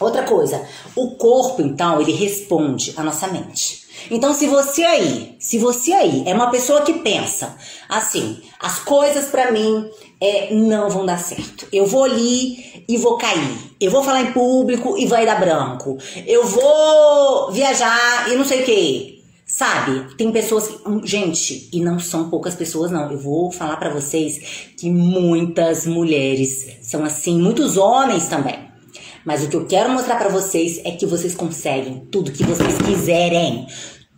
Outra coisa, o corpo, então, ele responde à nossa mente. Então, se você aí, se você aí é uma pessoa que pensa assim, as coisas para mim é, não vão dar certo. Eu vou ali e vou cair. Eu vou falar em público e vai dar branco. Eu vou viajar e não sei o que. Sabe? Tem pessoas que, hum, gente, e não são poucas pessoas não. Eu vou falar para vocês que muitas mulheres são assim, muitos homens também. Mas o que eu quero mostrar para vocês é que vocês conseguem tudo que vocês quiserem.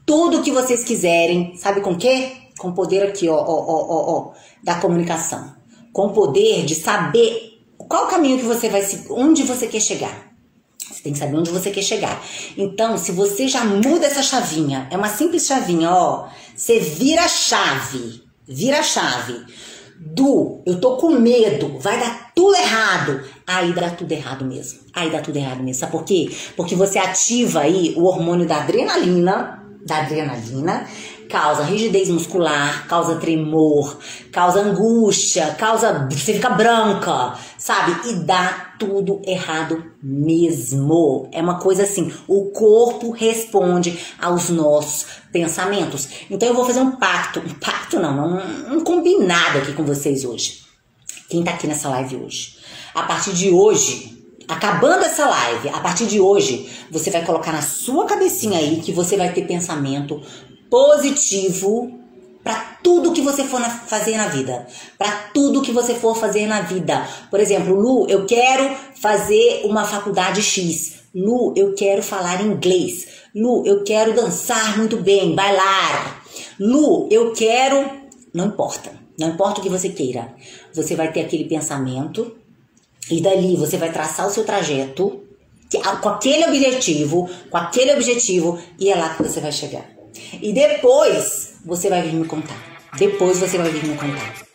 Tudo que vocês quiserem. Sabe com quê? Com o poder aqui, ó, ó, ó, ó, da comunicação. Com o poder de saber qual caminho que você vai se onde você quer chegar. Você tem que saber onde você quer chegar. Então, se você já muda essa chavinha, é uma simples chavinha, ó. Você vira a chave. Vira a chave do eu tô com medo, vai dar tudo errado. Aí dá tudo errado mesmo. Aí dá tudo errado mesmo. Sabe por quê? Porque você ativa aí o hormônio da adrenalina, da adrenalina, causa rigidez muscular, causa tremor, causa angústia, causa você fica branca, sabe? E dá tudo errado mesmo. É uma coisa assim, o corpo responde aos nossos pensamentos. Então eu vou fazer um pacto, um pacto não, um, um combinado aqui com vocês hoje. Quem tá aqui nessa live hoje? A partir de hoje, Acabando essa live, a partir de hoje, você vai colocar na sua cabecinha aí que você vai ter pensamento positivo para tudo que você for na, fazer na vida, para tudo que você for fazer na vida. Por exemplo, Lu, eu quero fazer uma faculdade X. Lu, eu quero falar inglês. Lu, eu quero dançar muito bem, bailar. Lu, eu quero, não importa. Não importa o que você queira. Você vai ter aquele pensamento e dali você vai traçar o seu trajeto com aquele objetivo, com aquele objetivo e é lá que você vai chegar. E depois você vai vir me contar. Depois você vai vir me contar.